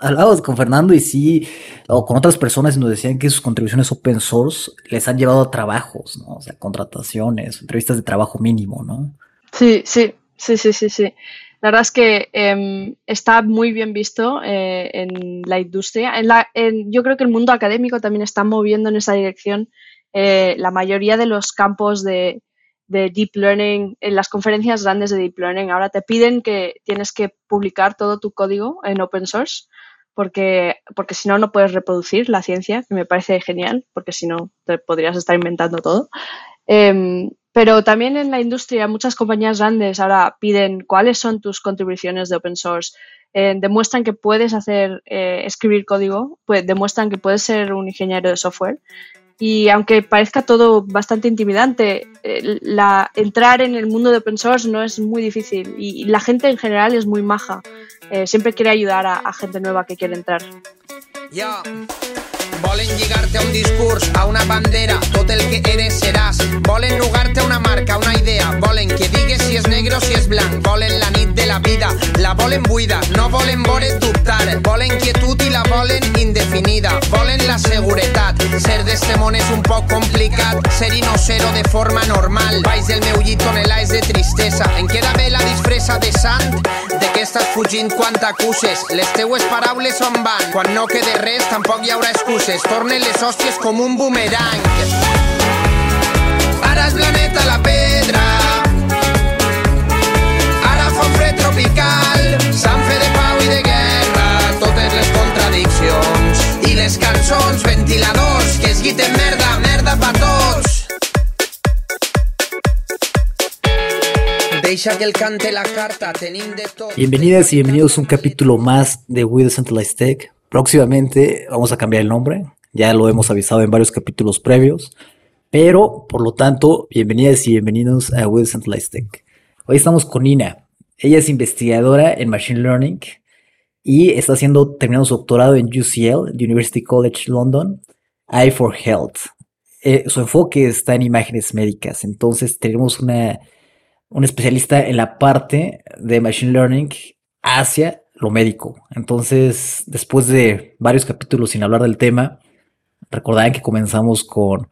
hablábamos con Fernando y sí, o con otras personas y nos decían que sus contribuciones open source les han llevado a trabajos, ¿no? O sea, contrataciones, entrevistas de trabajo mínimo, ¿no? Sí, sí, sí, sí, sí, sí. La verdad es que em, está muy bien visto eh, en la industria. En la, yo creo que el mundo académico también está moviendo en esa dirección. Eh, la mayoría de los campos de, de, Deep Learning, en las conferencias grandes de Deep Learning, ahora te piden que tienes que publicar todo tu código en open source porque, porque si no, no puedes reproducir la ciencia, que me parece genial, porque si no, te podrías estar inventando todo. Em, pero también en la industria, muchas compañías grandes ahora piden cuáles son tus contribuciones de open source. Eh, demuestran que puedes hacer, eh, escribir código, pues, demuestran que puedes ser un ingeniero de software. Y aunque parezca todo bastante intimidante, eh, la, entrar en el mundo de open source no es muy difícil y, la gente en general es muy maja. Siempre quiere ayudar a, a, gente nueva que quiere entrar. Volen lligarte a un discurs, a una bandera, tot el que eres seràs. Volen nugarte una marca, una idea. Volen que digues si és negre o si és blanc. Volen la nit de la vida, la volen buida. No volen veure't dubtar. Volen quietud i la volen indefinida. Volen la seguretat. Ser d'este món és un poc complicat. Ser i no ser-ho de forma normal. Baix del meu llit tonelades de tristesa. Em queda bé la disfressa de sant. De què estàs fugint quan t'acuses? Les teues paraules on van? Quan no quede res, tampoc hi haurà excuses es tornen les hòsties com un boomerang. Ara el planeta la pedra, ara fa tropical, s'han fet de pau i de guerra, totes les contradiccions. I les cançons, ventiladors, que es guiten merda, merda pa tots. La. Bienvenidas y bienvenidos a un capítulo más de We Decentralized Tech. Próximamente vamos a cambiar el nombre, ya lo hemos avisado en varios capítulos previos, pero por lo tanto, bienvenidas y bienvenidos a Will Centralized Tech. Hoy estamos con Nina. Ella es investigadora en Machine Learning y está haciendo, terminando su doctorado en UCL, University College London, Eye for Health. Eh, su enfoque está en imágenes médicas, entonces tenemos una, una especialista en la parte de Machine Learning hacia lo médico. Entonces, después de varios capítulos sin hablar del tema, recordarán que comenzamos con,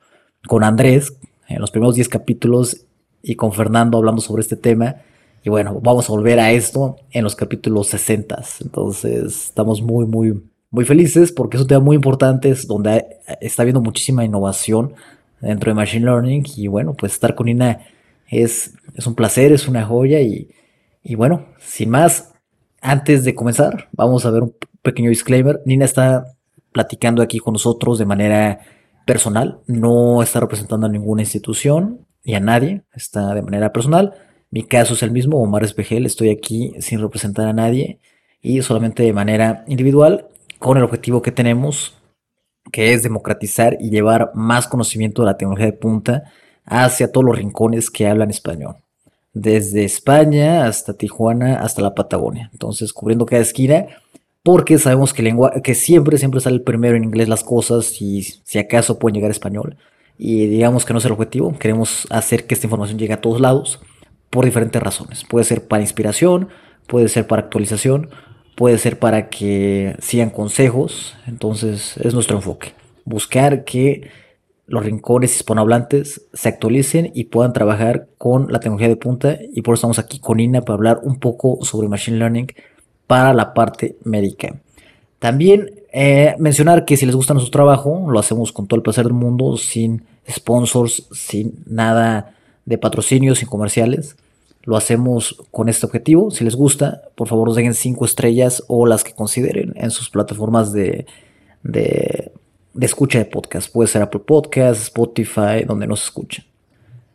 con Andrés en los primeros 10 capítulos y con Fernando hablando sobre este tema. Y bueno, vamos a volver a esto en los capítulos 60. Entonces, estamos muy, muy, muy felices porque es un tema muy importante, es donde está habiendo muchísima innovación dentro de Machine Learning. Y bueno, pues estar con Ina es, es un placer, es una joya. Y, y bueno, sin más, antes de comenzar, vamos a ver un pequeño disclaimer. Nina está platicando aquí con nosotros de manera personal, no está representando a ninguna institución y a nadie, está de manera personal. Mi caso es el mismo, Omar Espejel, estoy aquí sin representar a nadie y solamente de manera individual con el objetivo que tenemos, que es democratizar y llevar más conocimiento de la tecnología de punta hacia todos los rincones que hablan español desde España hasta Tijuana, hasta la Patagonia. Entonces, cubriendo cada esquina, porque sabemos que, lengua, que siempre, siempre sale primero en inglés las cosas y si acaso pueden llegar español. Y digamos que no es el objetivo, queremos hacer que esta información llegue a todos lados por diferentes razones. Puede ser para inspiración, puede ser para actualización, puede ser para que sigan consejos. Entonces, es nuestro enfoque. Buscar que los rincones hispanohablantes se actualicen y puedan trabajar con la tecnología de punta. Y por eso estamos aquí con Ina para hablar un poco sobre Machine Learning para la parte médica. También eh, mencionar que si les gusta nuestro trabajo, lo hacemos con todo el placer del mundo, sin sponsors, sin nada de patrocinio, sin comerciales. Lo hacemos con este objetivo. Si les gusta, por favor, nos dejen 5 estrellas o las que consideren en sus plataformas de, de de escucha de podcast. Puede ser Apple Podcast, Spotify, donde nos escuchen.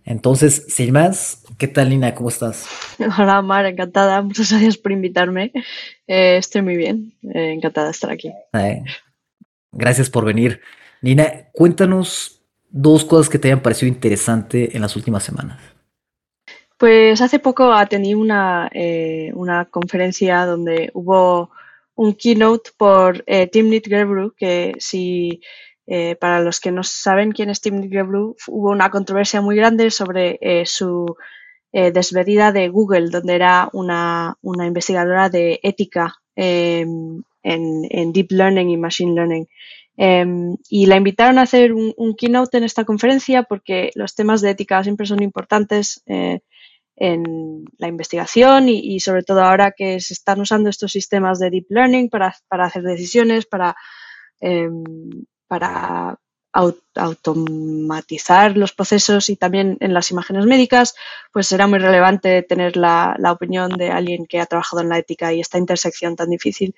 Entonces, sin más, ¿qué tal, Nina? ¿Cómo estás? Hola, Mar, encantada. Muchas gracias por invitarme. Eh, estoy muy bien. Eh, encantada de estar aquí. Eh, gracias por venir. Nina, cuéntanos dos cosas que te hayan parecido interesante en las últimas semanas. Pues hace poco atendí una, una conferencia donde hubo un keynote por eh, Timnit Gebru, que si eh, para los que no saben quién es Timnit Gebru, hubo una controversia muy grande sobre eh, su eh, despedida de Google, donde era una, investigadora de ética em, en, Deep Learning y Machine Learning. Em, y la invitaron a hacer un, keynote en esta conferencia porque los temas de ética siempre son importantes en la investigación y, sobre todo ahora que se están usando estos sistemas de deep learning para, hacer decisiones, para, em, para automatizar los procesos y también en las imágenes médicas, pues será muy relevante tener la, opinión de alguien que ha trabajado en la ética y esta intersección tan difícil.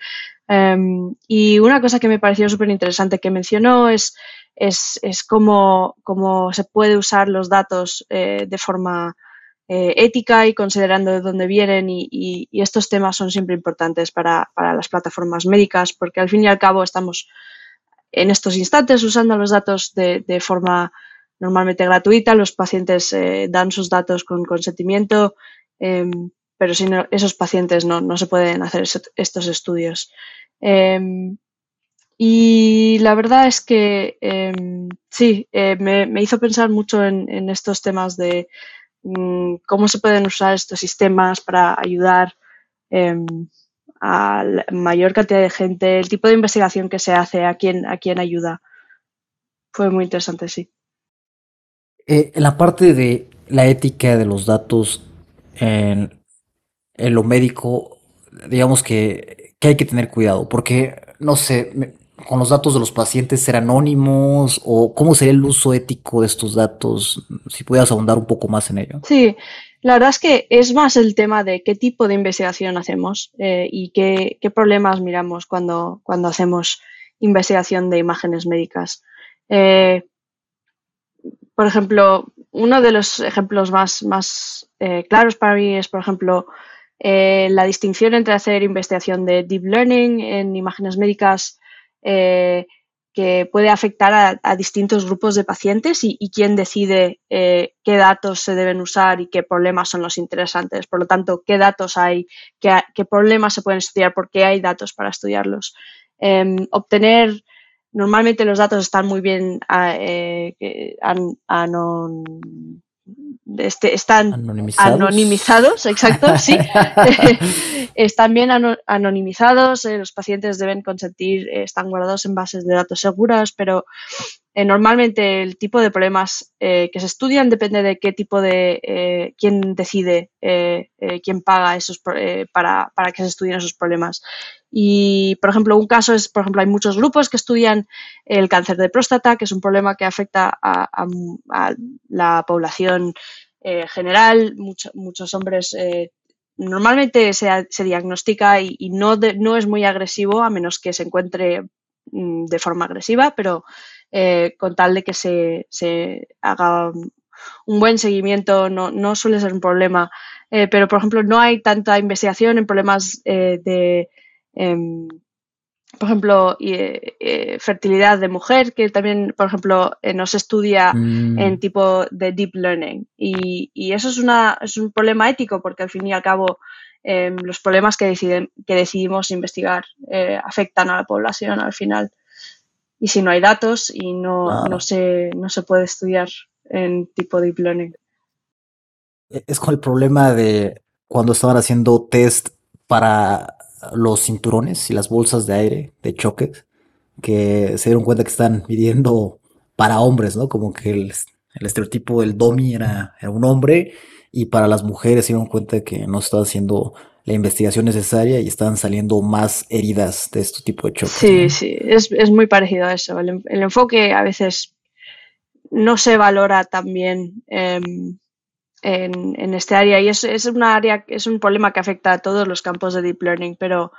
Em, y una cosa que me pareció súper interesante que mencionó es, es, cómo, cómo, se puede usar los datos eh, de forma eh, ética y considerando de dónde vienen y, estos temas son siempre importantes para, las plataformas médicas porque al fin y al cabo estamos en estos instantes usando los datos de, forma normalmente gratuita, los pacientes eh, dan sus datos con consentimiento, em, pero sin esos pacientes no, se pueden hacer estos estudios. Em, y la verdad es que em, sí, eh, me, hizo pensar mucho en estos temas de, cómo se pueden usar estos sistemas para ayudar em, a la mayor cantidad de gente, el tipo de investigación que se hace, a quién, a quién ayuda. Fue muy interesante, sí. Eh, en la parte de la ética de los datos en, lo médico, digamos que, que, hay que tener cuidado, porque, no sé, con los datos de los pacientes ser anónimos o cómo sería el uso ético de estos datos? Si pudieras ahondar un poco más en ello. Sí, la verdad es que es más el tema de qué tipo de investigación hacemos eh, y qué, problemas miramos cuando, cuando hacemos investigación de imágenes médicas. Eh, por ejemplo, uno de los ejemplos más, más eh, claros para mí es, por ejemplo, la distinción entre hacer investigación de deep learning en imágenes médicas eh, que puede afectar a, distintos grupos de pacientes y, quién decide eh, qué datos se deben usar y qué problemas son los interesantes. Por lo tanto, qué datos hay, qué, problemas se pueden estudiar, por qué hay datos para estudiarlos. Em, obtener, normalmente los datos están muy bien ah, eh, este, están anonimizados. exacto, sí. están bien anonimizados, eh, los pacientes deben consentir, eh, están guardados en bases de datos seguras, pero eh, normalmente el tipo de problemas que se estudian depende de qué tipo de, quién decide, quién paga esos para, para que se estudien esos problemas. Y, por ejemplo, un caso es, por ejemplo, hay muchos grupos que estudian el cáncer de próstata, que es un problema que afecta a, la población eh, general. muchos hombres eh, normalmente se, diagnostica y, no, no, es muy agresivo a menos que se encuentre mm, de forma agresiva, pero eh, con tal de que se, se haga un buen seguimiento no, no, suele ser un problema. pero, por ejemplo, no hay tanta investigación en problemas de Em, por ejemplo, eh, eh, fertilidad de mujer, que también, por ejemplo, eh, no se estudia mm. en tipo de deep learning. Y, eso es, una, es un problema ético porque al fin y al cabo em, los problemas que, deciden, que decidimos investigar afectan a la población al final. Y si no hay datos y no, no, se, no se puede estudiar en tipo deep learning. E-, es con el problema de cuando estaban haciendo test para los cinturones y las bolsas de aire de choque que se dieron cuenta que están midiendo para hombres, ¿no? Como que el, estereotipo del domi era, un hombre y para las mujeres se dieron cuenta que no estaba haciendo la investigación necesaria y estaban saliendo más heridas de este tipo de choques. Sí, sí, es, muy parecido a eso. El, enfoque a veces no se valora tan bien. Em, en, este área y es, es, una área, es un problema que afecta a todos los campos de deep learning, pero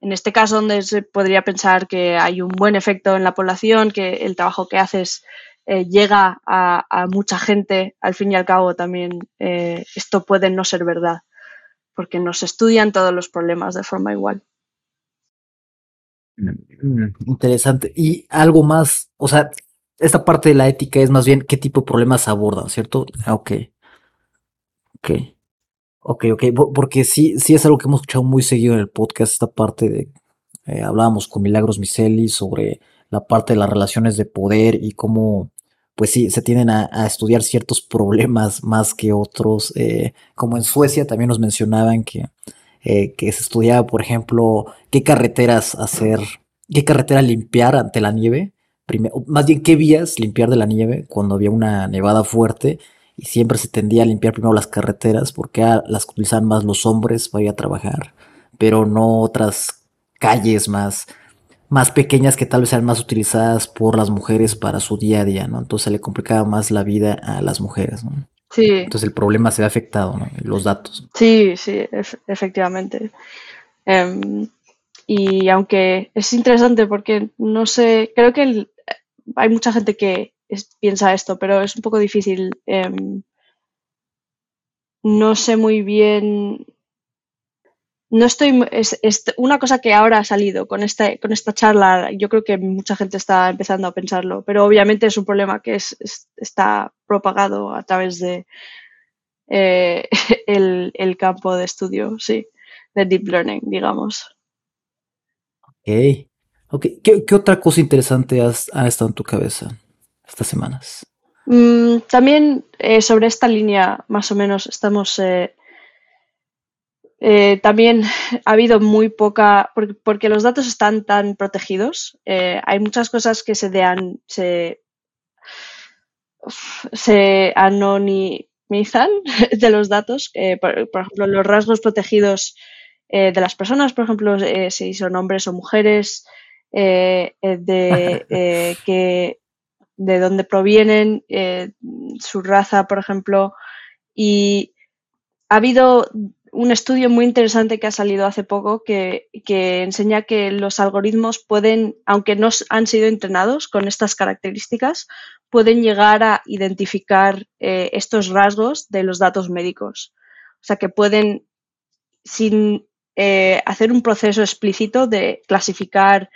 en este caso donde se podría pensar que hay un buen efecto en la población, que el trabajo que haces eh, llega a, mucha gente, al fin y al cabo también eh, esto puede no ser verdad, porque no se estudian todos los problemas de forma igual. Interesante. Y algo más, o sea, esta parte de la ética es más bien qué tipo de problemas abordan, ¿cierto? Ah, ok. Ok. Ok, ok. Porque sí, sí es algo que hemos escuchado muy seguido en el podcast, esta parte de. Eh, hablábamos con Milagros Miseli sobre la parte de las relaciones de poder y cómo, pues sí, se tienden a, estudiar ciertos problemas más que otros. Eh, como en Suecia también nos mencionaban que eh, que se estudiaba, por ejemplo, qué carreteras hacer, qué carretera limpiar ante la nieve, más bien qué vías limpiar de la nieve cuando había una nevada fuerte y siempre se tendía a limpiar primero las carreteras porque las utilizaban más los hombres para ir a trabajar, pero no otras calles más, más pequeñas que tal vez sean más utilizadas por las mujeres para su día a día, ¿no? Entonces le complicaba más la vida a las mujeres, ¿no? Sí. Entonces el problema se ve afectado, ¿no? Los datos. Sí, sí, efectivamente. Em, y aunque es interesante porque no sé, creo que hay mucha gente que piensa esto, pero es un poco difícil. Em, no sé muy bien. No estoy. Es, una cosa que ahora ha salido con esta, con esta charla. Yo creo que mucha gente está empezando a pensarlo, pero obviamente es un problema que es, está propagado a través de eh, el, campo de estudio, sí, de deep learning, digamos. Ok. okay. ¿Qué, otra cosa interesante ha estado en tu cabeza? estas semanas? Mm, también eh, sobre esta línea, más o menos, estamos... Eh, eh, también ha habido muy poca, porque, los datos están tan protegidos, hay muchas cosas que se, dean, se, se anonimizan de los datos, por, ejemplo, los rasgos protegidos de las personas, por ejemplo, si son hombres o mujeres, de que de dónde provienen, eh, su raza, por ejemplo. Y ha habido un estudio muy interesante que ha salido hace poco que, enseña que los algoritmos pueden, aunque no han sido entrenados con estas características, pueden llegar a identificar eh, estos rasgos de los datos médicos. O sea que pueden, sin eh, hacer un proceso explícito de clasificar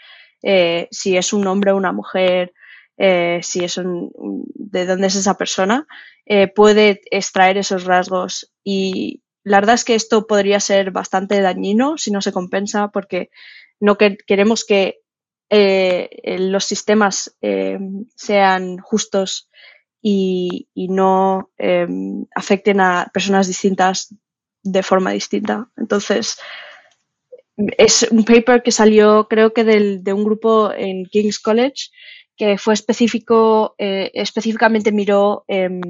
si es un hombre o una mujer, eh, si es de dónde es esa persona, eh, puede extraer esos rasgos. Y la verdad es que esto podría ser bastante dañino si no se compensa, porque no queremos que eh, los sistemas sean justos y, no afecten a personas distintas de forma distinta. Entonces, es un paper que salió creo que de un grupo en King's College que fue específico, eh, específicamente miró em,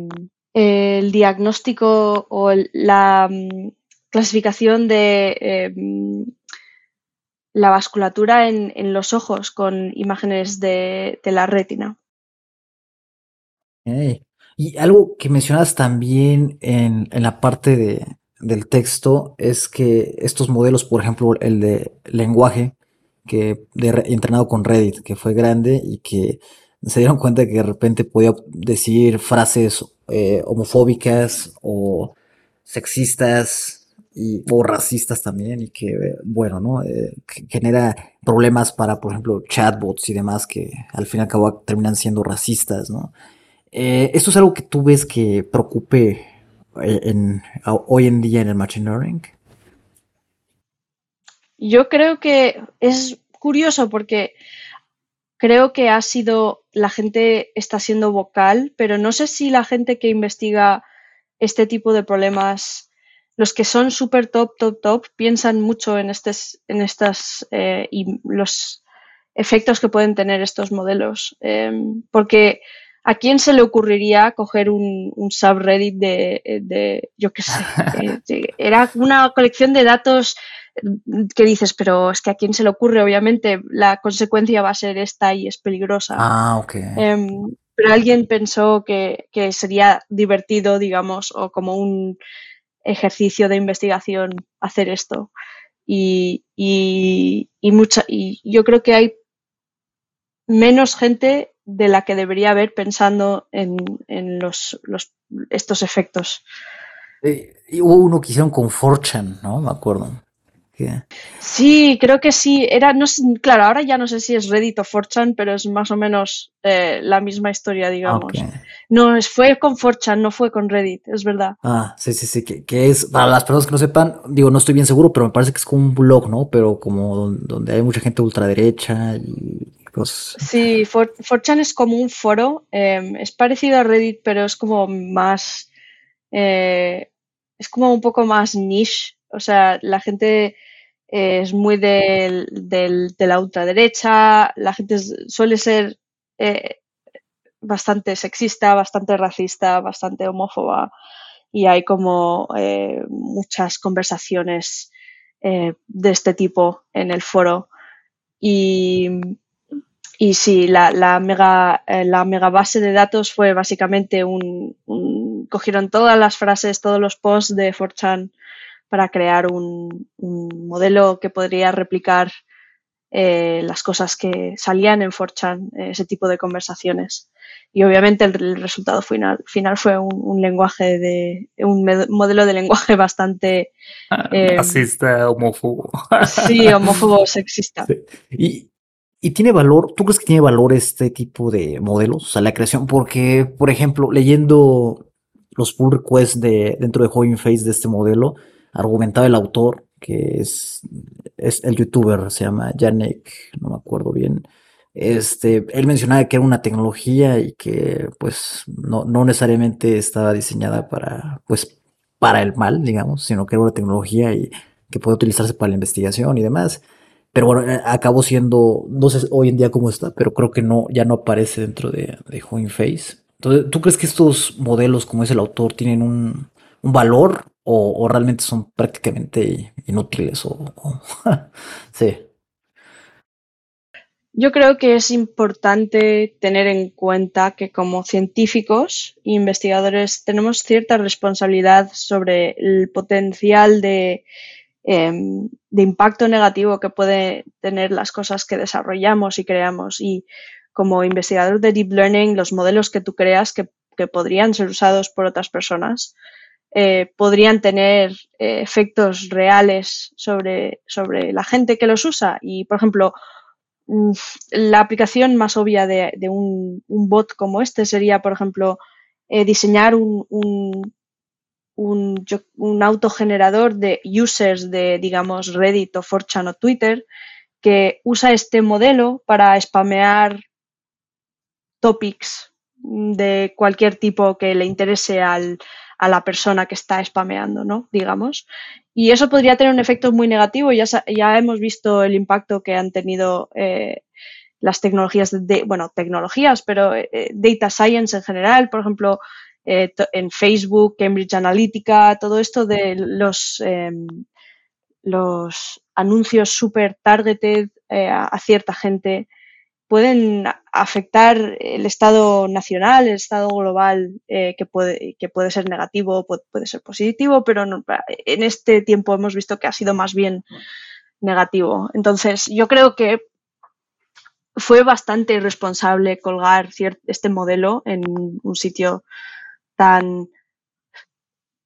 el diagnóstico o la mm, clasificación de em, la vasculatura en, los ojos con imágenes de, la retina. Y algo que mencionas también en, la parte del texto es que estos modelos, por ejemplo, el de lenguaje, que de, entrenado con Reddit, que fue grande y que se dieron cuenta que de repente podía decir frases eh, homofóbicas o sexistas y, o racistas también y que, bueno, ¿no? Eh, genera problemas para, por ejemplo, chatbots y demás que al fin y al cabo terminan siendo racistas, ¿no? Eh, ¿Esto es algo que tú ves que preocupe en, hoy en día en el Machine Learning? Yo creo que es curioso porque creo que ha sido, la gente está siendo vocal, pero no sé si la gente que investiga este tipo de problemas, los que son súper top, top, top, piensan mucho en, estes, en estas eh, y los efectos que pueden tener estos modelos. Em, porque ¿a quién se le ocurriría coger un, subreddit de, yo qué sé, era una colección de datos que dices, pero es que a quién se le ocurre, obviamente la consecuencia va a ser esta y es peligrosa. Ah, ok. Em, pero alguien pensó que, sería divertido, digamos, o como un ejercicio de investigación hacer esto. Y, y, mucha, y yo creo que hay menos gente de la que debería haber pensando en, los, estos efectos. Eh, hubo uno que hicieron con Fortune, ¿no? Me acuerdo. Sí, creo que sí. Era, no claro, ahora ya no sé si es Reddit o 4chan, pero es más o menos eh, la misma historia, digamos. No, fue con 4chan, no fue con Reddit, es verdad. Ah, sí, sí, sí, que, es, para las personas que no sepan, digo, no estoy bien seguro, pero me parece que es como un blog, ¿no? Pero como donde hay mucha gente ultraderecha y cosas. Sí, 4chan es como un foro, em, es parecido a Reddit, pero es como más, eh, es como un poco más niche O sea, la gente es muy de la ultraderecha, la gente suele ser eh, bastante sexista, bastante racista, bastante homófoba y hay como eh, muchas conversaciones eh, de este tipo en el foro. Y, y sí, la, la, mega, la mega base de datos fue básicamente un, Cogieron todas las frases, todos los posts de 4chan para crear un, modelo que podría replicar eh, las cosas que salían en 4chan, ese tipo de conversaciones. Y obviamente el, resultado final, final fue un, lenguaje de un modelo de lenguaje bastante ah, eh, racista, homófobo. sí, homófobo, sexista. Y, y tiene valor, ¿tú crees que tiene valor este tipo de modelos? O sea, la creación, porque, por ejemplo, leyendo los pull requests de, dentro de Hugging Face de este modelo, argumentaba el autor, que es, es el youtuber, se llama Janek, no me acuerdo bien. Este, él mencionaba que era una tecnología y que pues no, no necesariamente estaba diseñada para, pues, para el mal, digamos, sino que era una tecnología y que puede utilizarse para la investigación y demás. Pero bueno, eh, acabó siendo, no sé hoy en día cómo está, pero creo que no, ya no aparece dentro de, de Face. Entonces, ¿tú crees que estos modelos, como es el autor, tienen un, un valor o, realmente son prácticamente inútiles o, sí. Yo creo que es importante tener en cuenta que como científicos e investigadores tenemos cierta responsabilidad sobre el potencial de, em, de impacto negativo que puede tener las cosas que desarrollamos y creamos. Y como investigador de Deep Learning, los modelos que tú creas que, que podrían ser usados por otras personas eh, podrían tener eh, efectos reales sobre, sobre la gente que los usa. Y, por ejemplo, mm, la aplicación más obvia de, un, bot como este sería, por ejemplo, eh, diseñar un, un, un, autogenerador de users de, digamos, Reddit o 4chan o Twitter que usa este modelo para spamear topics de cualquier tipo que le interese al, a la persona que está spameando, ¿no? Digamos. Y eso podría tener un efecto muy negativo. Ya, ya hemos visto el impacto que han tenido eh, las tecnologías, de, bueno, tecnologías, pero eh, data science en general, por ejemplo, eh, en Facebook, Cambridge Analytica, todo esto de los, em, los anuncios super targeted a cierta gente pueden afectar el estado nacional, el estado global, eh, que, puede, que puede ser negativo, puede, puede ser positivo, pero en este tiempo hemos visto que ha sido más bien negativo. Entonces, yo creo que fue bastante irresponsable colgar este modelo en un sitio tan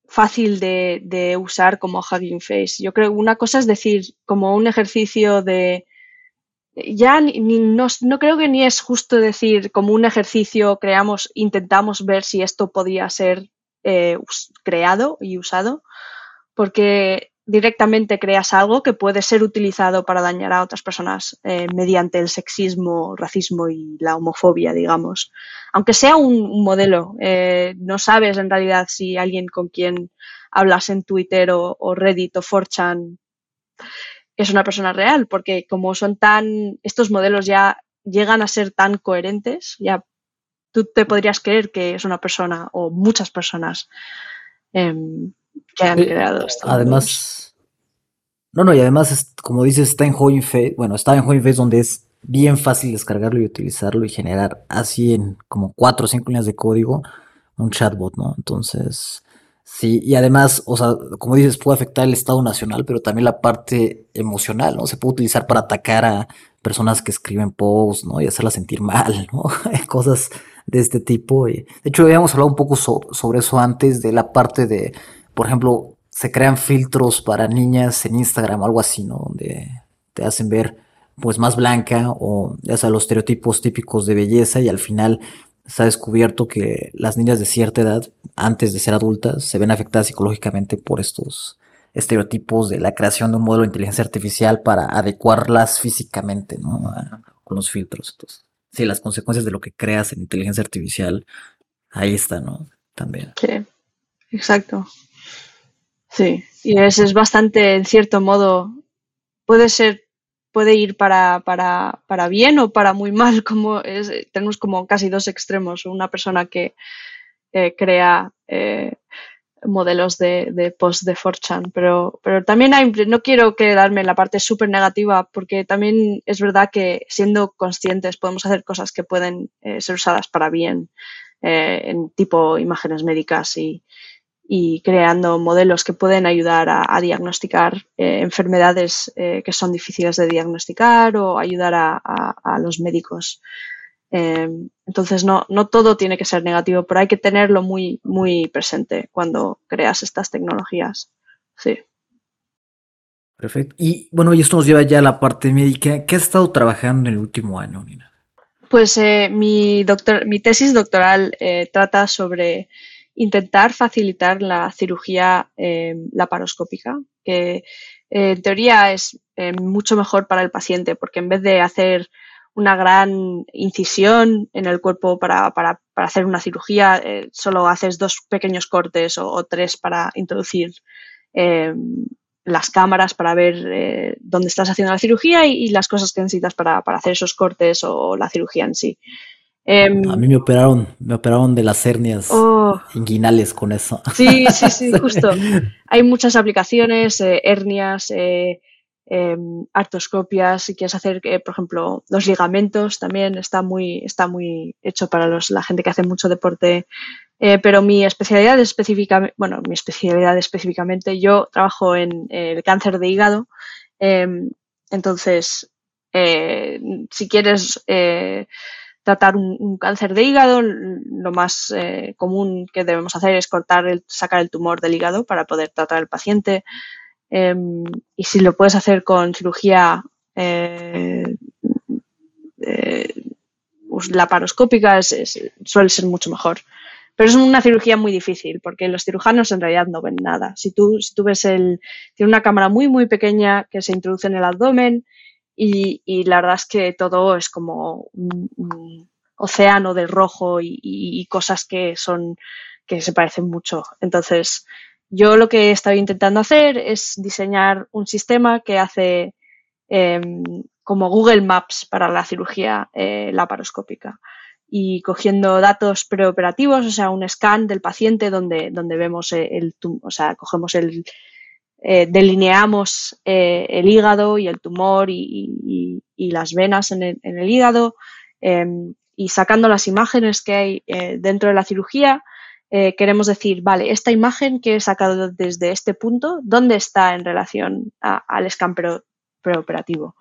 fácil de, usar como Hugging Face. Yo creo que una cosa es decir, como un ejercicio de ya no, creo que ni es justo decir como un ejercicio creamos, intentamos ver si esto podía ser eh, creado y usado, porque directamente creas algo que puede ser utilizado para dañar a otras personas eh, mediante el sexismo, racismo y la homofobia, digamos. Aunque sea un, modelo, eh, no sabes en realidad si alguien con quien hablas en Twitter o, o Reddit o 4chan es una persona real, porque como son tan, estos modelos ya llegan a ser tan coherentes, ya tú te podrías creer que es una persona o muchas personas em, que han creado esto. Además, no, no, y además, como dices, está en Face, bueno, está en Face donde es bien fácil descargarlo y utilizarlo y generar así en como cuatro o cinco líneas de código un chatbot, ¿no? Entonces, Sí, y además, o sea, como dices, puede afectar el Estado Nacional, pero también la parte emocional, ¿no? Se puede utilizar para atacar a personas que escriben posts, ¿no? Y hacerlas sentir mal, ¿no? Cosas de este tipo. de hecho, habíamos hablado un poco sobre eso antes, de la parte de, por ejemplo, se crean filtros para niñas en Instagram o algo así, ¿no? Donde te hacen ver pues más blanca o ya sea los estereotipos típicos de belleza y al final se ha descubierto que las niñas de cierta edad, antes de ser adultas, se ven afectadas psicológicamente por estos estereotipos de la creación de un modelo de inteligencia artificial para adecuarlas físicamente, ¿no? con los filtros. Entonces, sí, las consecuencias de lo que creas en inteligencia artificial, ahí está, ¿no? También. Sí, exacto. Sí, y es, es bastante, en cierto modo, puede ser, puede ir para, para, para bien o para muy mal, como es, tenemos como casi dos extremos, una persona que eh, crea eh, modelos de, post de 4chan, pero, pero también hay, no quiero quedarme en la parte súper negativa porque también es verdad que siendo conscientes podemos hacer cosas que pueden eh, ser usadas para bien, en tipo imágenes médicas y, y creando modelos que pueden ayudar a, diagnosticar eh, enfermedades eh, que son difíciles de diagnosticar o ayudar a, los médicos. Em, entonces, no, no todo tiene que ser negativo, pero hay que tenerlo muy, muy presente cuando creas estas tecnologías. Sí. Perfecto. Y bueno, y esto nos lleva ya a la parte médica. ¿Qué has estado trabajando en el último año, Nina? Pues eh, mi, doctor, mi tesis doctoral trata sobre intentar facilitar la cirugía eh, laparoscópica, que eh, en teoría es eh, mucho mejor para el paciente, porque en vez de hacer una gran incisión en el cuerpo para, hacer una cirugía, solo haces dos pequeños cortes o, tres para introducir las cámaras para ver dónde estás haciendo la cirugía y, las cosas que necesitas para, para, hacer esos cortes o la cirugía en sí. Em, a mí me operaron, me operaron de las hernias oh. inguinales con eso. Sí, sí, sí, justo. Hay muchas aplicaciones, eh, hernias, eh, em, artroscopias, si quieres hacer, eh, por ejemplo, los ligamentos también está muy, está muy hecho para los, la gente que hace mucho deporte. pero mi especialidad específicamente, bueno, mi especialidad específicamente, yo trabajo en el cáncer de hígado. Em, entonces, si quieres tratar un, cáncer de hígado, lo más eh, común que debemos hacer es cortar, el, sacar el tumor del hígado para poder tratar al paciente. Em, y si lo puedes hacer con cirugía eh, eh, laparoscópica, suele ser mucho mejor. Pero es una cirugía muy difícil porque los cirujanos en realidad no ven nada. Si tú, si tú ves el, tiene una cámara muy, muy pequeña que se introduce en el abdomen y, la verdad es que todo es como un, océano de rojo y, cosas que son que se parecen mucho. Entonces, yo lo que he estado intentando hacer es diseñar un sistema que hace em, como Google Maps para la cirugía eh, laparoscópica y cogiendo datos preoperativos, o sea, un scan del paciente donde, donde vemos el, o sea, cogemos el, eh, delineamos eh, el hígado y el tumor y, las venas en el, hígado em, y sacando las imágenes que hay eh, dentro de la cirugía, queremos decir, vale, esta imagen que he sacado desde este punto, ¿dónde está en relación al scan preoperativo?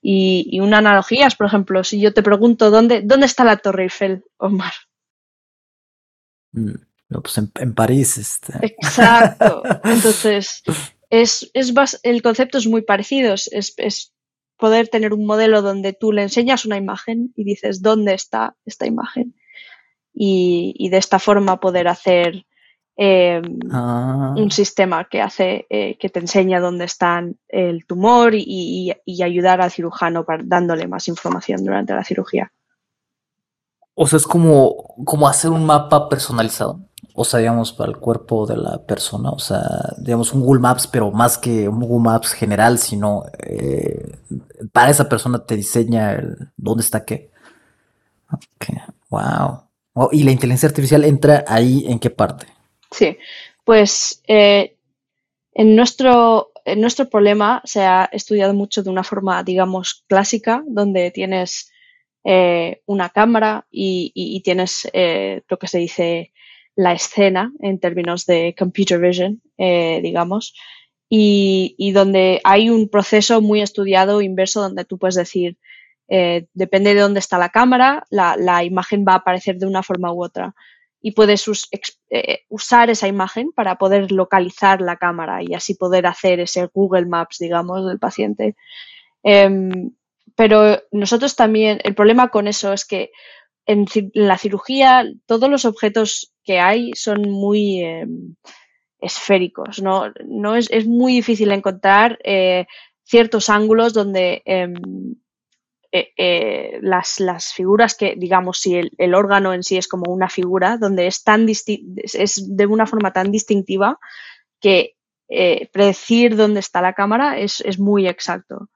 Y, una analogía es, por ejemplo, si yo te pregunto, ¿dónde, dónde está la Torre Eiffel, Omar? Mm, pues en, París. Este. Exacto. Entonces, es, es el concepto es muy parecido, es, poder tener un modelo donde tú le enseñas una imagen y dices dónde está esta imagen y, de esta forma poder hacer em, ah. un sistema que hace eh, que te enseña dónde está el tumor y, ayudar al cirujano para, dándole más información durante la cirugía. O sea, es como, como hacer un mapa personalizado o sea, digamos, para el cuerpo de la persona, o sea, digamos, un Google Maps, pero más que un Google Maps general, sino eh, para esa persona te diseña el, dónde está qué. Wow. ¿Y la inteligencia artificial entra ahí en qué parte? Sí, pues eh, en, nuestro, en nuestro problema se ha estudiado mucho de una forma, digamos, clásica, donde tienes eh, una cámara y, y tienes lo que se dice la escena en términos de computer vision, eh, digamos, y, donde hay un proceso muy estudiado inverso donde tú puedes decir, eh, depende de dónde está la cámara, la, imagen va a aparecer de una forma u otra. Y puedes eh, usar esa imagen para poder localizar la cámara y así poder hacer ese Google Maps, digamos, del paciente. Em, pero nosotros también, el problema con eso es que en, la cirugía todos los objetos que hay son muy em, esféricos, ¿no? es, muy difícil encontrar eh, ciertos ángulos donde em, eh, eh, las, figuras que, digamos, si el, órgano en sí es como una figura, donde es, tan es de una forma tan distintiva que predecir dónde está la cámara es, muy exacto.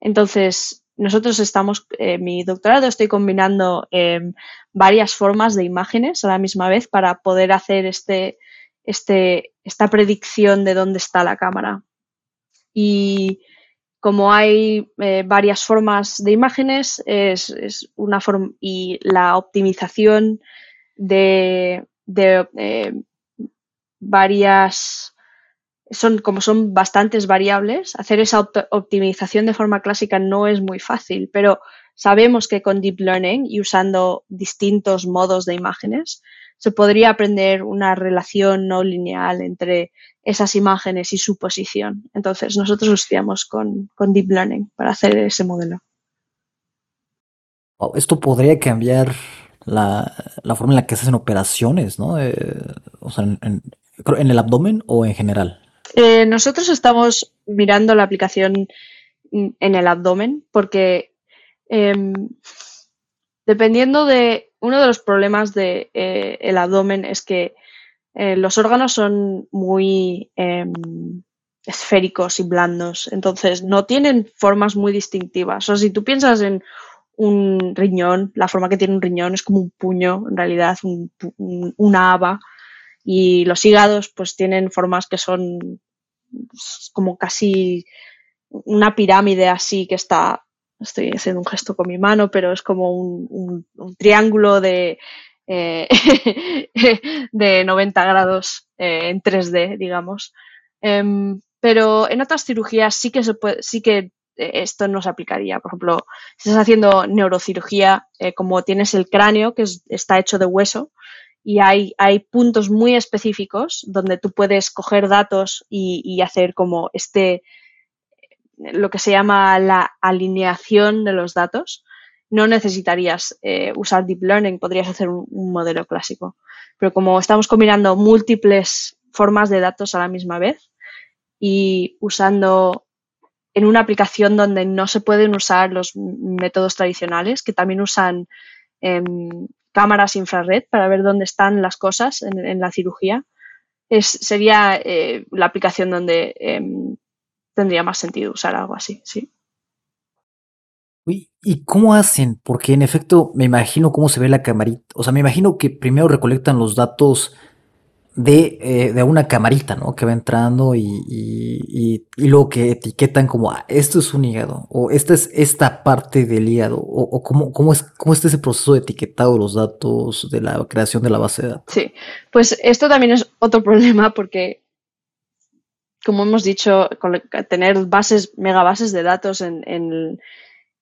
Entonces, nosotros estamos, en mi doctorado estoy combinando em, varias formas de imágenes a la misma vez para poder hacer este, este, esta predicción de dónde está la cámara. Y como hay eh, varias formas de imágenes, es, una forma y la optimización de, eh, varias son como son bastantes variables, hacer esa optimización de forma clásica no es muy fácil, pero sabemos que con deep learning y usando distintos modos de imágenes se podría aprender una relación no lineal entre esas imágenes y su posición. Entonces, nosotros lo estudiamos con, Deep Learning para hacer ese modelo. Esto podría cambiar la, forma en la que se hacen operaciones, ¿no? Eh, o sea, en, el abdomen o en general. Eh, nosotros estamos mirando la aplicación en el abdomen porque em, dependiendo de uno de los problemas del de, eh, abdomen es que eh, los órganos son muy em, esféricos y blandos, entonces no tienen formas muy distintivas. O sea, si tú piensas en un riñón, la forma que tiene un riñón es como un puño, en realidad, una haba, y los hígados pues tienen formas que son como casi una pirámide así que está, estoy haciendo un gesto con mi mano, pero es como un triángulo de, eh, de 90 grados eh, en 3D, digamos. Em, pero en otras cirugías sí que se puede, sí que eh, esto no se aplicaría. Por ejemplo, si estás haciendo neurocirugía, como tienes el cráneo que está hecho de hueso y hay, hay, puntos muy específicos donde tú puedes coger datos y, hacer como este, lo que se llama la alineación de los datos no necesitarías eh, usar deep learning, podrías hacer un, modelo clásico. Pero como estamos combinando múltiples formas de datos a la misma vez y usando en una aplicación donde no se pueden usar los métodos tradicionales, que también usan em, cámaras infrared para ver dónde están las cosas en, la cirugía, es, sería eh, la aplicación donde em, tendría más sentido usar algo así, sí. ¿Y cómo hacen? Porque en efecto me imagino cómo se ve la camarita. O sea, me imagino que primero recolectan los datos de, eh, una camarita, ¿no? Que va entrando y, luego que etiquetan como, ah, esto es un hígado, o esta es esta parte del hígado, o, cómo, cómo, es, cómo es ese proceso de etiquetado de los datos, de la creación de la base de datos. Sí, pues esto también es otro problema porque como hemos dicho, tener bases, megabases de datos en, en,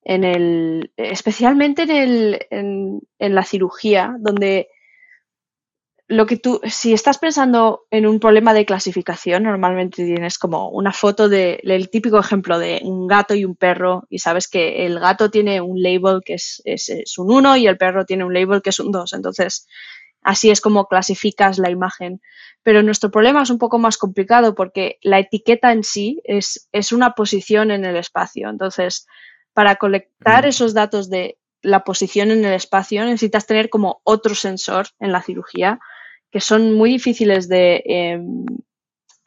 en el, especialmente en, el, en, la cirugía, donde lo que tú, si estás pensando en un problema de clasificación, normalmente tienes como una foto del típico ejemplo de un gato y un perro y sabes que el gato tiene un label que es, es, es un 1 y el perro tiene un label que es un 2. Entonces, así es como clasificas la imagen. Pero nuestro problema es un poco más complicado porque la etiqueta en sí es, es una posición en el espacio. Entonces, para colectar esos datos de la posición en el espacio necesitas tener como otro sensor en la cirugía que son muy difíciles de em,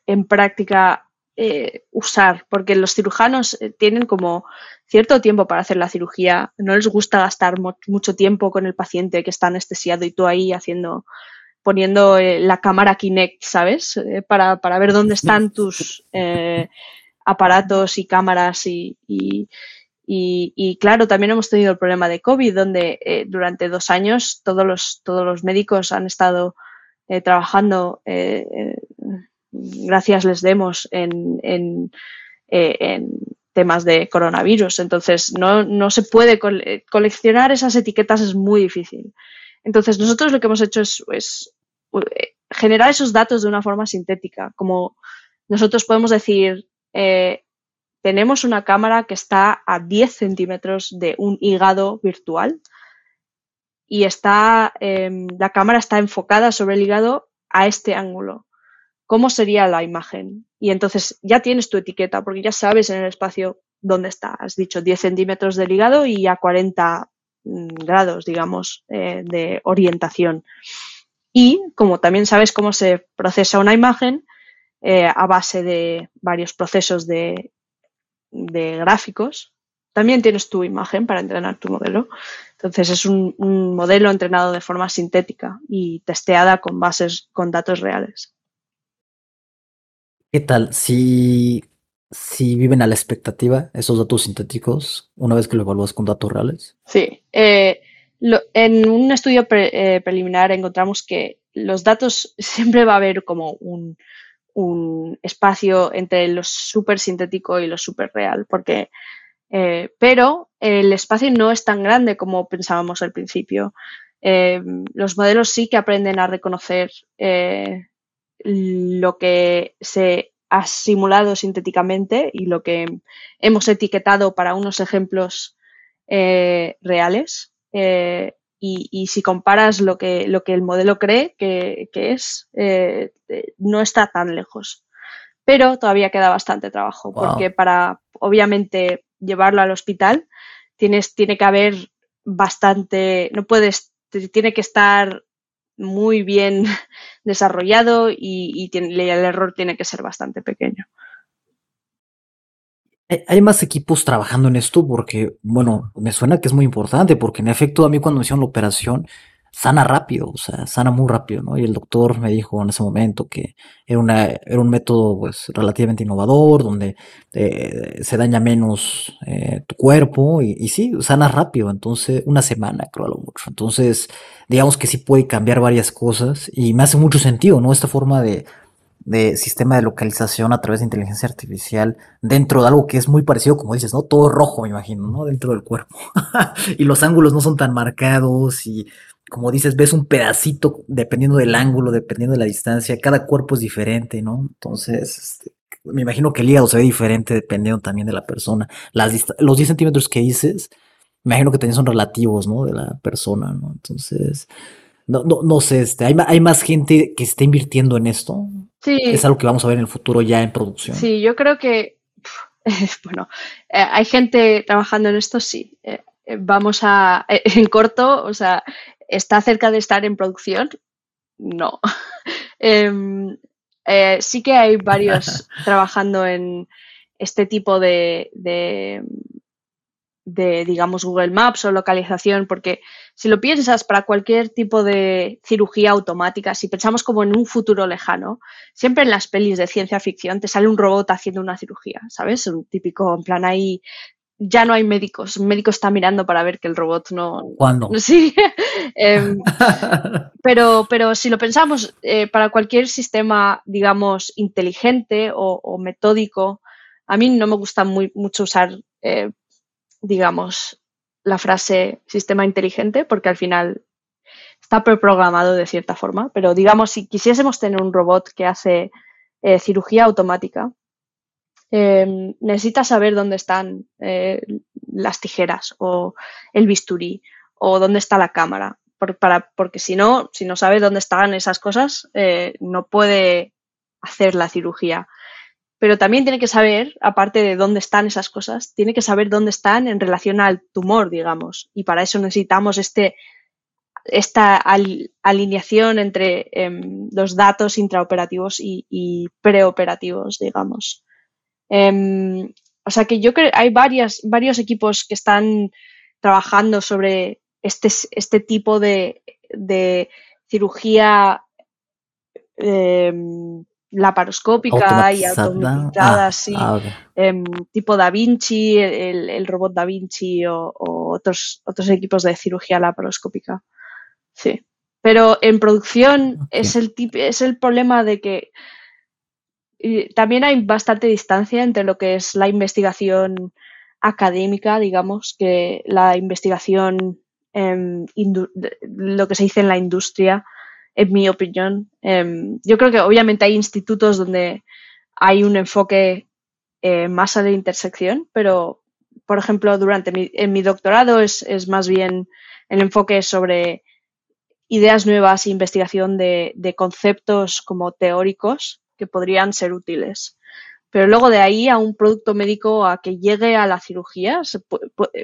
en práctica eh, usar porque los cirujanos eh, tienen como cierto tiempo para hacer la cirugía, no les gusta gastar mucho tiempo con el paciente que está anestesiado y tú ahí haciendo poniendo eh, la cámara Kinect, ¿sabes? para, ver dónde están tus aparatos y cámaras y, y, claro, también hemos tenido el problema de COVID, donde durante dos años todos los, todos los médicos han estado eh, trabajando, eh, gracias les demos, en, en, temas de coronavirus. Entonces, no, no se puede coleccionar esas etiquetas, es muy difícil. Entonces, nosotros lo que hemos hecho es, es generar esos datos de una forma sintética, como nosotros podemos decir, tenemos una cámara que está a 10 centímetros de un hígado virtual y está, em, la cámara está enfocada sobre el hígado a este ángulo. ¿Cómo sería la imagen? Y entonces ya tienes tu etiqueta porque ya sabes en el espacio dónde está. Has dicho 10 centímetros del hígado y a 40 mm, grados, digamos, eh, de orientación. Y como también sabes cómo se procesa una imagen, eh, a base de varios procesos de, de, gráficos. También tienes tu imagen para entrenar tu modelo. Entonces es un, un, modelo entrenado de forma sintética y testeada con bases, con datos reales. ¿Qué tal? Si, si viven a la expectativa esos datos sintéticos una vez que lo evalúas con datos reales. Sí. Eh, lo, en un estudio pre, eh, preliminar encontramos que los datos siempre va a haber como un, un espacio entre lo súper sintético y lo súper real, porque, eh, pero el espacio no es tan grande como pensábamos al principio. Eh, los modelos sí que aprenden a reconocer eh, lo que se ha simulado sintéticamente y lo que hemos etiquetado para unos ejemplos eh, reales. Y, y, si comparas lo que, lo que el modelo cree que, que es, no está tan lejos. Pero todavía queda bastante trabajo, wow. porque para, obviamente, llevarlo al hospital, tienes, tiene que haber bastante, no puedes, tiene que estar muy bien desarrollado y, y el error tiene que ser bastante pequeño. Hay más equipos trabajando en esto porque, bueno, me suena que es muy importante porque en efecto a mí cuando me hicieron la operación sana rápido, o sea, sana muy rápido, ¿no? Y el doctor me dijo en ese momento que era, una, era un método pues relativamente innovador, donde eh, se daña menos eh, tu cuerpo y, y, sí, sana rápido, entonces una semana creo a lo mucho. Entonces, digamos que sí puede cambiar varias cosas y me hace mucho sentido, ¿no? Esta forma de, de sistema de localización a través de inteligencia artificial dentro de algo que es muy parecido, como dices, ¿no? Todo rojo, me imagino, ¿no? Dentro del cuerpo. y los ángulos no son tan marcados y, como dices, ves un pedacito dependiendo del ángulo, dependiendo de la distancia. Cada cuerpo es diferente, ¿no? Entonces, este, me imagino que el hígado se ve diferente dependiendo también de la persona. Las los 10 centímetros que dices, me imagino que también son relativos, ¿no? De la persona, ¿no? Entonces, no, no, no sé, este, hay, hay más gente que está invirtiendo en esto. Sí. Es algo que vamos a ver en el futuro ya en producción. Sí, yo creo que, bueno, eh, hay gente trabajando en esto, sí. Eh, vamos a, eh, en corto, o sea, ¿está cerca de estar en producción? No. Em, sí que hay varios trabajando en este tipo de, de, de, digamos, Google Maps o localización, porque si lo piensas para cualquier tipo de cirugía automática, si pensamos como en un futuro lejano, siempre en las pelis de ciencia ficción te sale un robot haciendo una cirugía, ¿sabes? Un típico, en plan ahí, ya no hay médicos, un médico está mirando para ver que el robot no... ¿Cuándo? Sí, eh, pero, pero si lo pensamos eh, para cualquier sistema, digamos, inteligente o, o, metódico, a mí no me gusta muy, mucho usar eh, digamos, la frase sistema inteligente, porque al final está preprogramado de cierta forma, pero digamos, si quisiésemos tener un robot que hace eh, cirugía automática, eh, necesita saber dónde están eh, las tijeras o el bisturí o dónde está la cámara, por, para, porque si no, si no sabe dónde están esas cosas, eh, no puede hacer la cirugía pero también tiene que saber, aparte de dónde están esas cosas, tiene que saber dónde están en relación al tumor, digamos. Y para eso necesitamos este, esta al, alineación entre eh, los datos intraoperativos y, y preoperativos, digamos. Eh, o sea que yo creo hay varias, varios equipos que están trabajando sobre este, este tipo de, de cirugía. Eh, laparoscópica y automatizada, ah, sí, ah, okay. eh, tipo Da Vinci, el, el, robot Da Vinci o, o, otros, otros equipos de cirugía laparoscópica. Sí. Pero en producción okay. es, el tip, es el problema de que también hay bastante distancia entre lo que es la investigación académica, digamos, que la investigación, eh, lo que se dice en la industria, en mi opinión. Eh, yo creo que obviamente hay institutos donde hay un enfoque eh, más a la intersección, pero, por ejemplo, durante mi, en mi doctorado es, es, más bien el enfoque sobre ideas nuevas e investigación de, de conceptos como teóricos que podrían ser útiles. Pero luego de ahí a un producto médico a que llegue a la cirugía,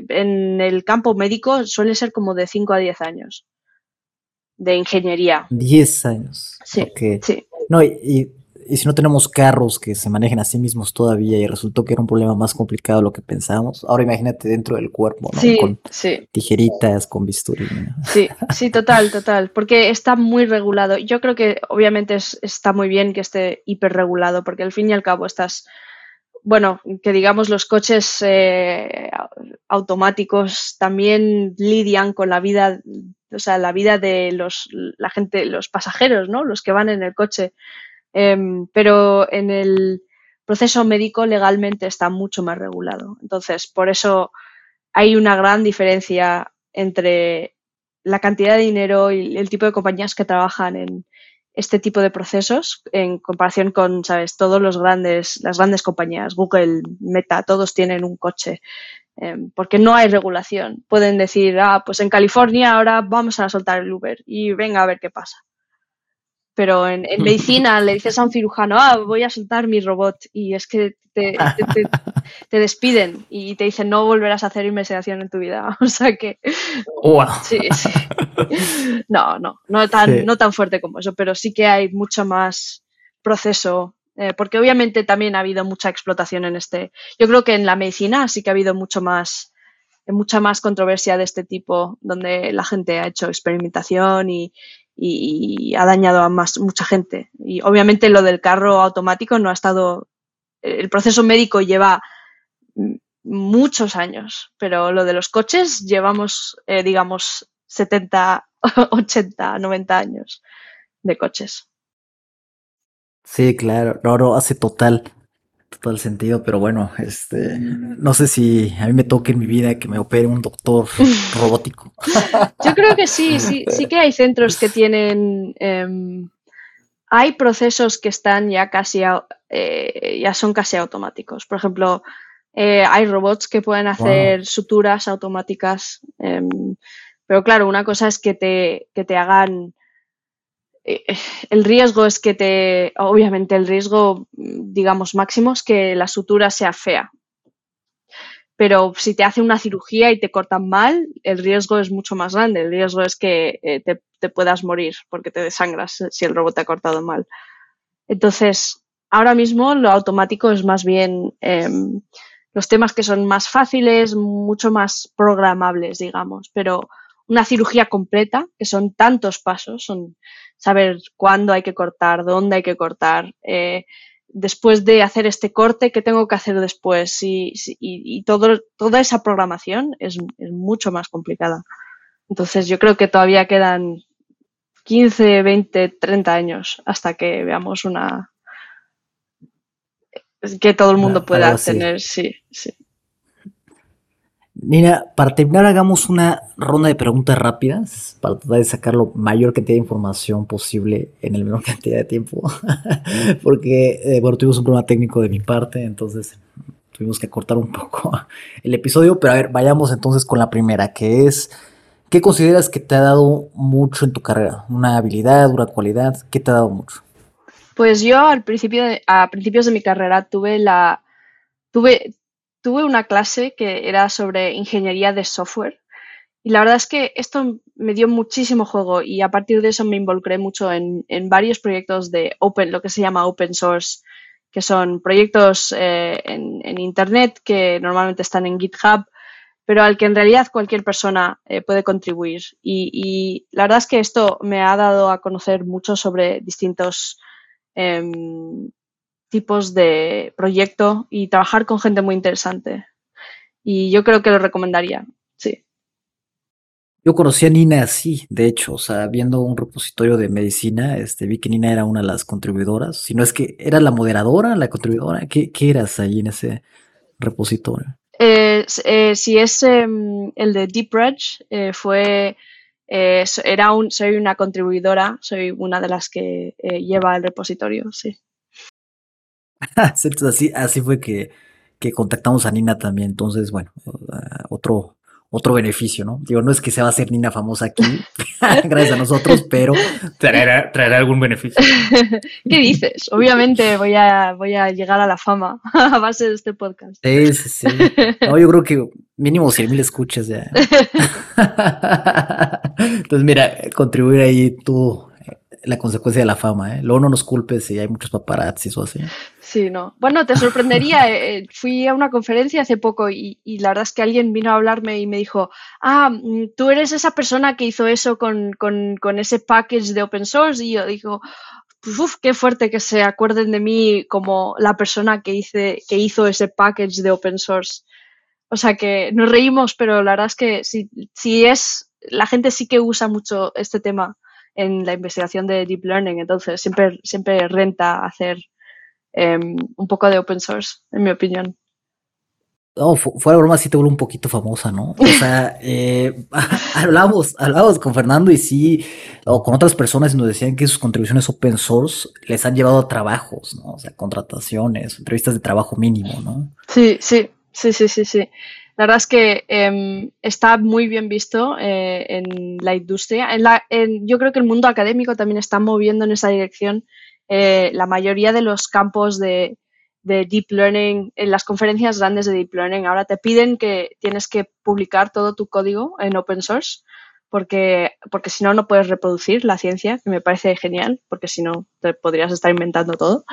en el campo médico suele ser como de 5 a 10 años de ingeniería. 10 años. Sí, okay. sí. No, y, y, y si no tenemos carros que se manejen a sí mismos todavía y resultó que era un problema más complicado de lo que pensábamos, ahora imagínate dentro del cuerpo, ¿no? Sí, con sí. tijeritas, con bisturí. Sí, sí, total, total, porque está muy regulado. Yo creo que obviamente está muy bien que esté hiperregulado, porque al fin y al cabo estás bueno, que digamos los coches eh, automáticos también lidian con la vida, o sea, la vida de los, la gente, los pasajeros, ¿no? Los que van en el coche. Em, pero en el proceso médico legalmente está mucho más regulado. Entonces, por eso hay una gran diferencia entre la cantidad de dinero y el tipo de compañías que trabajan en, este tipo de procesos en comparación con, sabes, todos los grandes, las grandes compañías, Google, Meta, todos tienen un coche, em, porque no hay regulación. Pueden decir, ah, pues en California ahora vamos a soltar el Uber y venga a ver qué pasa. Pero en, medicina le dices a un cirujano, ah, voy a soltar mi robot y es que te, te, despiden y te dicen no volverás a hacer investigación en tu vida. O sea que... Sí, No, no, no tan, no tan fuerte como eso, pero sí que hay mucho más proceso eh, porque obviamente también ha habido mucha explotación en este. Yo creo que en la medicina sí que ha habido mucho más, mucha más controversia de este tipo, donde la gente ha hecho experimentación y, y, ha dañado a más, mucha gente. Y obviamente lo del carro automático no ha estado, el proceso médico lleva muchos años, pero lo de los coches llevamos, eh, digamos, 70, 80, 90 años de coches. Sí, claro, no, no, hace total, total sentido, pero bueno, este, no sé si a mí me toque en mi vida que me opere un doctor robótico. Yo creo que sí, sí, sí que hay centros que tienen, em, hay procesos que están ya casi, eh, ya son casi automáticos. Por ejemplo, eh, hay robots que pueden hacer suturas automáticas, em, pero claro, una cosa es que te, que te hagan el riesgo es que te, obviamente el riesgo, digamos, máximo es que la sutura sea fea. Pero si te hace una cirugía y te cortan mal, el riesgo es mucho más grande. El riesgo es que eh, te, puedas morir porque te desangras si el robot te ha cortado mal. Entonces, ahora mismo lo automático es más bien em, los temas que son más fáciles, mucho más programables, digamos. Pero una cirugía completa, que son tantos pasos, son saber cuándo hay que cortar, dónde hay que cortar, eh, después de hacer este corte, qué tengo que hacer después y, todo, toda esa programación es, mucho más complicada. Entonces yo creo que todavía quedan 15, 20, 30 años hasta que veamos una que todo el mundo pueda tener, sí, sí. Nina, para terminar, hagamos una ronda de preguntas rápidas para tratar de sacar lo mayor cantidad de información posible en el menor cantidad de tiempo. Porque, eh, bueno, tuvimos un problema técnico de mi parte, entonces tuvimos que cortar un poco el episodio. Pero a ver, vayamos entonces con la primera, que es, ¿qué consideras que te ha dado mucho en tu carrera? ¿Una habilidad, una cualidad? ¿Qué te ha dado mucho? Pues yo al principio, a principios de mi carrera tuve la, tuve, tuve una clase que era sobre ingeniería de software y la verdad es que esto me dio muchísimo juego y a partir de eso me involucré mucho en, varios proyectos de open, lo que se llama open source, que son proyectos eh, en, Internet que normalmente están en GitHub, pero al que en realidad cualquier persona eh, puede contribuir. Y, la verdad es que esto me ha dado a conocer mucho sobre distintos em, tipos de proyecto y trabajar con gente muy interesante. Y yo creo que lo recomendaría, sí. Yo conocí a Nina así, de hecho, o sea, viendo un repositorio de medicina, este, vi que Nina era una de las contribuidoras, si no es que era la moderadora, la contribuidora, ¿qué, eras ahí en ese repositorio? Eh, eh, si es em, el de Deep eh, fue, era un, soy una contribuidora, soy una de las que lleva el repositorio, sí. así, así fue que, contactamos a Nina también. Entonces, bueno, uh, otro, otro beneficio, ¿no? Digo, no es que se va a hacer Nina famosa aquí, gracias a nosotros, pero traerá, algún beneficio. ¿Qué dices? Obviamente voy a, voy a llegar a la fama a base de este podcast. Sí, sí, sí. No, yo creo que mínimo 100 mil escuchas ya. Entonces, mira, contribuir ahí tú la consecuencia de la fama, ¿eh? Luego no nos culpes si hay muchos paparazzis o así. Sí, no. Bueno, te sorprendería. Eh, eh, fui a una conferencia hace poco y, la verdad es que alguien vino a hablarme y me dijo, ah, mm, tú eres esa persona que hizo eso con, con, ese package de open source. Y yo digo, uff, qué fuerte que se acuerden de mí como la persona que, hice, que hizo ese package de open source. O sea que nos reímos, pero la verdad es que si, si es, la gente sí que usa mucho este tema en la investigación de deep learning, entonces siempre, siempre renta hacer em, un poco de open source, en mi opinión. No, fuera broma, sí te vuelve un poquito famosa, ¿no? O sea, eh, hablamos, hablamos con Fernando y sí, o con otras personas y nos decían que sus contribuciones open source les han llevado a trabajos, ¿no? O sea, contrataciones, entrevistas de trabajo mínimo, ¿no? Sí, sí, sí, sí, sí, sí. La verdad es que em, está muy bien visto eh, en la industria. En la, yo creo que el mundo académico también está moviendo en esa dirección. Eh, la mayoría de los campos de, de, deep learning, en las conferencias grandes de deep learning, ahora te piden que tienes que publicar todo tu código en open source, porque, porque si no, no puedes reproducir la ciencia, que me parece genial, porque si no, te podrías estar inventando todo.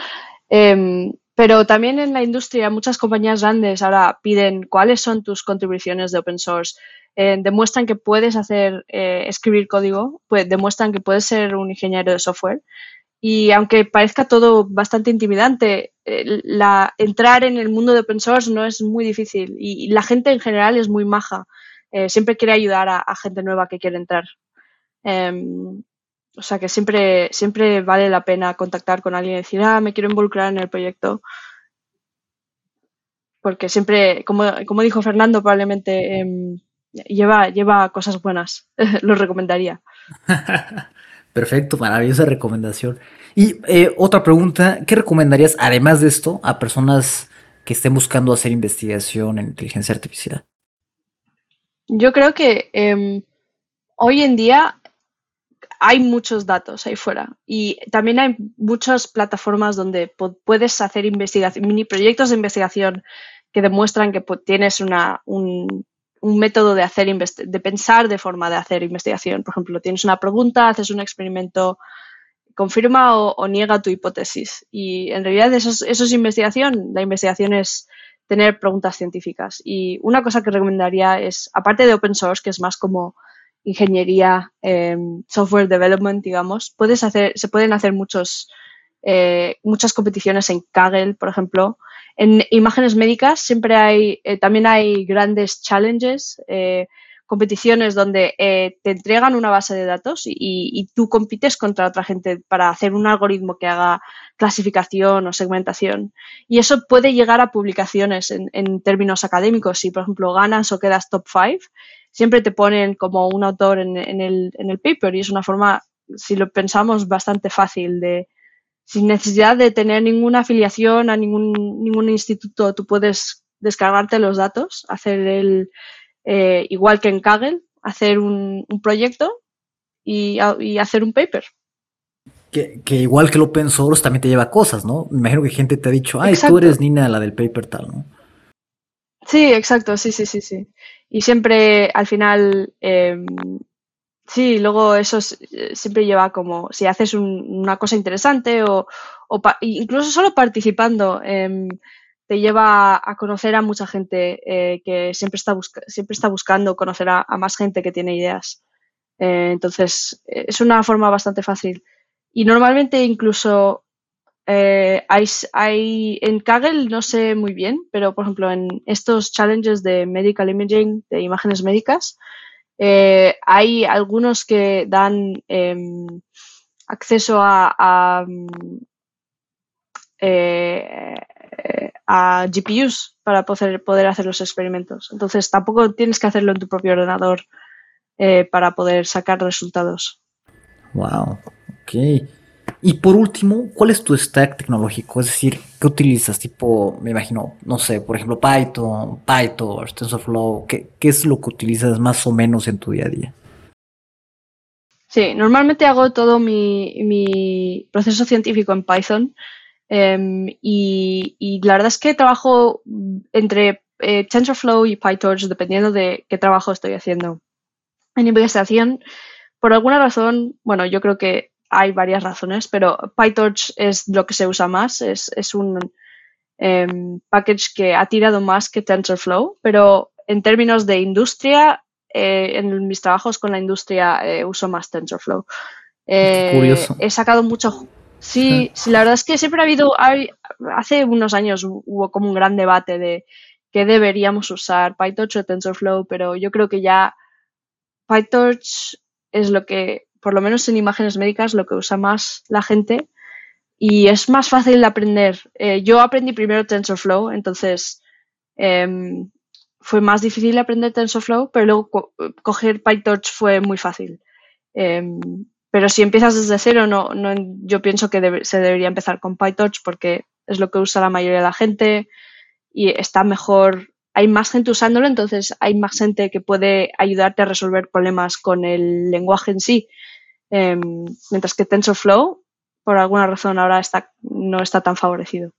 Em, pero también en la industria muchas compañías grandes ahora piden cuáles son tus contribuciones de open source. Eh, demuestran que puedes hacer, eh, escribir código, pues demuestran que puedes ser un ingeniero de software. Y aunque parezca todo bastante intimidante, eh, la, entrar en el mundo de open source no es muy difícil y, la gente en general es muy maja. siempre quiere ayudar a, a, gente nueva que quiere entrar. Em, o sea que siempre, siempre vale la pena contactar con alguien y decir, ah, me quiero involucrar en el proyecto. Porque siempre, como, como dijo Fernando, probablemente em, lleva, lleva cosas buenas. Lo recomendaría. Perfecto, maravillosa recomendación. Y eh, otra pregunta, ¿qué recomendarías, además de esto, a personas que estén buscando hacer investigación en inteligencia artificial? Yo creo que em, hoy en día hay muchos datos ahí fuera y también hay muchas plataformas donde puedes hacer investigación, mini proyectos de investigación que demuestran que tienes una, un, método de hacer de pensar de forma de hacer investigación. Por ejemplo, tienes una pregunta, haces un experimento, confirma o, niega tu hipótesis. Y en realidad eso es, eso es investigación. La investigación es tener preguntas científicas. Y una cosa que recomendaría es, aparte de open source, que es más como ingeniería, em, software development, digamos, puedes hacer, se pueden hacer muchos, eh, muchas competiciones en Kaggle, por ejemplo. En imágenes médicas siempre hay, eh, también hay grandes challenges, eh, competiciones donde te entregan una base de datos y, tú compites contra otra gente para hacer un algoritmo que haga clasificación o segmentación. Y eso puede llegar a publicaciones en, en términos académicos. Si, por ejemplo, ganas o quedas top 5, siempre te ponen como un autor en, el, en el paper y es una forma, si lo pensamos, bastante fácil de, sin necesidad de tener ninguna afiliación a ningún, ningún instituto, tú puedes descargarte los datos, hacer el, eh, igual que en Kaggle, hacer un, proyecto y, hacer un paper. Que, igual que el open source también te lleva cosas, ¿no? Me imagino que gente te ha dicho, ay, tú eres Nina, la del paper tal, ¿no? Sí, exacto, sí, sí, sí, sí. Y siempre al final, em, sí, luego eso eh, siempre lleva como, si haces una cosa interesante o, incluso solo participando, em, te lleva a conocer a mucha gente eh, que siempre está, siempre está buscando conocer a, más gente que tiene ideas. Eh, entonces, es una forma bastante fácil. Y normalmente incluso eh, hay, en Kaggle no sé muy bien, pero por ejemplo en estos challenges de medical imaging, de imágenes médicas, eh, hay algunos que dan em, acceso a, a, eh, GPUs para poder, poder hacer los experimentos. Entonces tampoco tienes que hacerlo en tu propio ordenador para poder sacar resultados. Wow, ok. Y por último, ¿cuál es tu stack tecnológico? Es decir, ¿qué utilizas? Tipo, me imagino, no sé, por ejemplo, Python, Python, TensorFlow. ¿Qué, qué es lo que utilizas más o menos en tu día a día? Sí, normalmente hago todo mi, proceso científico en Python em, y, la verdad es que trabajo entre eh, TensorFlow y PyTorch dependiendo de qué trabajo estoy haciendo. En investigación, por alguna razón, bueno, yo creo que hay varias razones, pero PyTorch es lo que se usa más, es, es un em, package que ha tirado más que TensorFlow, pero en términos de industria, eh, en mis trabajos con la industria eh, uso más TensorFlow. Eh, curioso. He sacado mucho. Sí, sí, la verdad es que siempre ha habido, hay- hace unos años hubo como un gran debate de qué deberíamos usar, PyTorch o TensorFlow, pero yo creo que ya PyTorch es lo que, por lo menos en imágenes médicas, lo que usa más la gente y es más fácil de aprender. Eh, yo aprendí primero TensorFlow, entonces em, fue más difícil aprender TensorFlow, pero luego co- coger PyTorch fue muy fácil. Em, pero si empiezas desde cero, no, no, yo pienso que se debería empezar con PyTorch porque es lo que usa la mayoría de la gente y está mejor. Hay más gente usándolo, entonces hay más gente que puede ayudarte a resolver problemas con el lenguaje en sí. Em, mientras que TensorFlow, por alguna razón, ahora está, no está tan favorecido.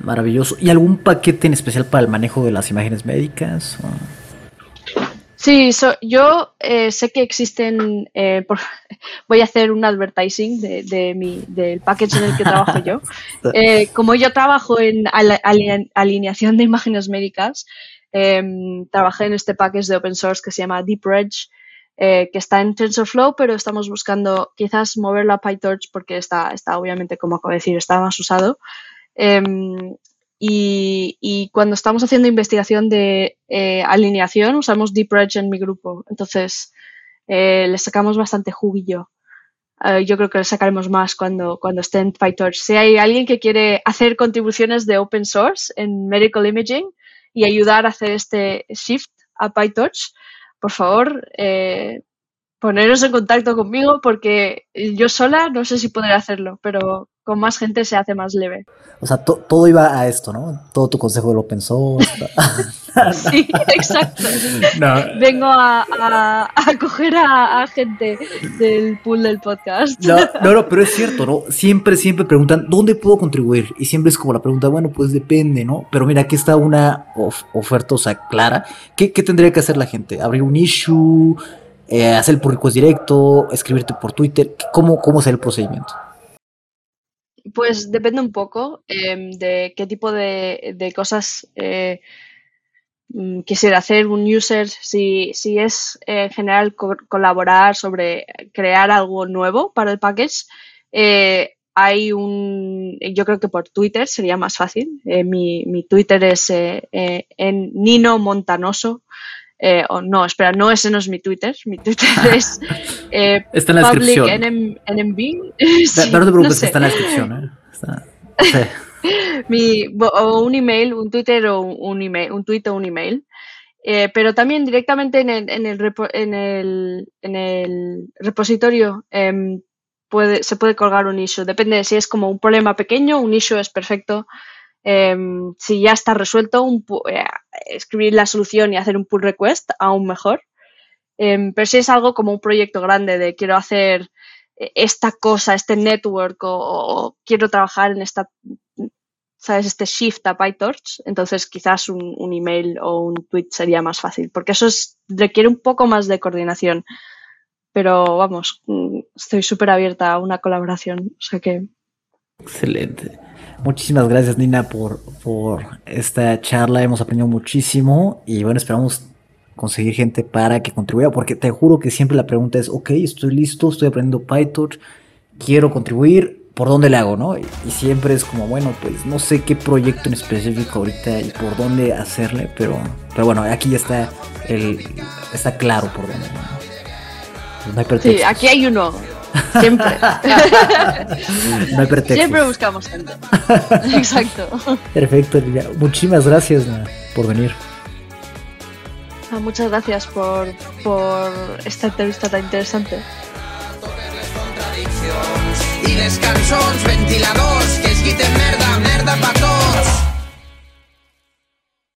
Maravilloso. ¿Y algún paquete en especial para el manejo de las imágenes médicas? O- Sí, so- yo eh, sé que existen, eh, por- voy a hacer un advertising de, de mi, del package en el que trabajo yo. Eh, como yo trabajo en alineación de imágenes médicas, em, trabajé en este package de open source que se llama DeepReg, eh, que está en TensorFlow, pero estamos buscando quizás moverlo a PyTorch porque está, está obviamente, como acabo de decir, está más usado. Em, y, cuando estamos haciendo investigación de eh, alineación, usamos DeepReg en mi grupo. Entonces, eh, le sacamos bastante juguillo. Yo creo que le sacaremos más cuando, cuando esté en PyTorch. Si hay alguien que quiere hacer contribuciones de open source en medical imaging y ayudar a hacer este shift a PyTorch, por favor, eh, poneros en contacto conmigo porque yo sola no sé si podré hacerlo, pero con más gente se hace más leve. O sea, to- todo iba a esto, ¿no? Todo tu consejo del open source. Sí, exacto. No, Vengo a, a, a coger a, a gente del pool del podcast. No, no, no, pero es cierto, ¿no? Siempre, siempre preguntan, ¿dónde puedo contribuir? Y siempre es como la pregunta, bueno, pues depende, ¿no? Pero mira, aquí está una of- oferta, o sea, clara. ¿Qué, qué tendría que hacer la gente? ¿Abrir un issue? Eh, ¿Hacer el pull request directo? ¿Escribirte por Twitter? ¿Cómo, cómo será el procedimiento? Pues depende un poco em, de qué tipo de, cosas eh, mm, quisiera hacer un user, si, si es eh, en general co- colaborar sobre crear algo nuevo para el package. eh, hay un, yo creo que por Twitter sería más fácil. Mi, mi Twitter es en Nino Montanoso. Eh, o no, espera, no, ese no es mi Twitter. Mi Twitter es eh, Está en la Public descripción. NM NMB. Sí, no te preocupes, sé. está en la descripción, ¿eh? Está- sí. mi, bo- o un email, un Twitter o un, email, un tweet o un email. Eh, pero también directamente en el, en el, repo- en el, en el repositorio em, puede, se puede colgar un issue. Depende de si es como un problema pequeño, un issue es perfecto. Em, si ya está resuelto, un eh, escribir la solución y hacer un pull request, aún mejor. Em, pero si es algo como un proyecto grande de quiero hacer eh, esta cosa, este network o, quiero trabajar en esta ¿sabes? Este shift a PyTorch, entonces quizás un, email o un tweet sería más fácil, porque eso es, requiere un poco más de coordinación. Pero vamos, mm, estoy súper abierta a una colaboración, o sea que Excelente. Muchísimas gracias, Nina, por, por esta charla. Hemos aprendido muchísimo y bueno, esperamos conseguir gente para que contribuya, porque te juro que siempre la pregunta es, ok, estoy listo, estoy aprendiendo PyTorch, quiero contribuir, ¿por dónde le hago, no? Y, siempre es como, bueno, pues no sé qué proyecto en específico ahorita y por dónde hacerle, pero, pero bueno, aquí ya está, el, está claro por dónde. hay sí, aquí hay uno, siempre. No hay pretextos. siempre buscamos gente. Exacto. Perfecto, Lilia. Muchísimas gracias Nina, por venir. Muchas gracias por, por esta entrevista tan interesante. i les cançons ventiladors que es quiten merda, merda pa tot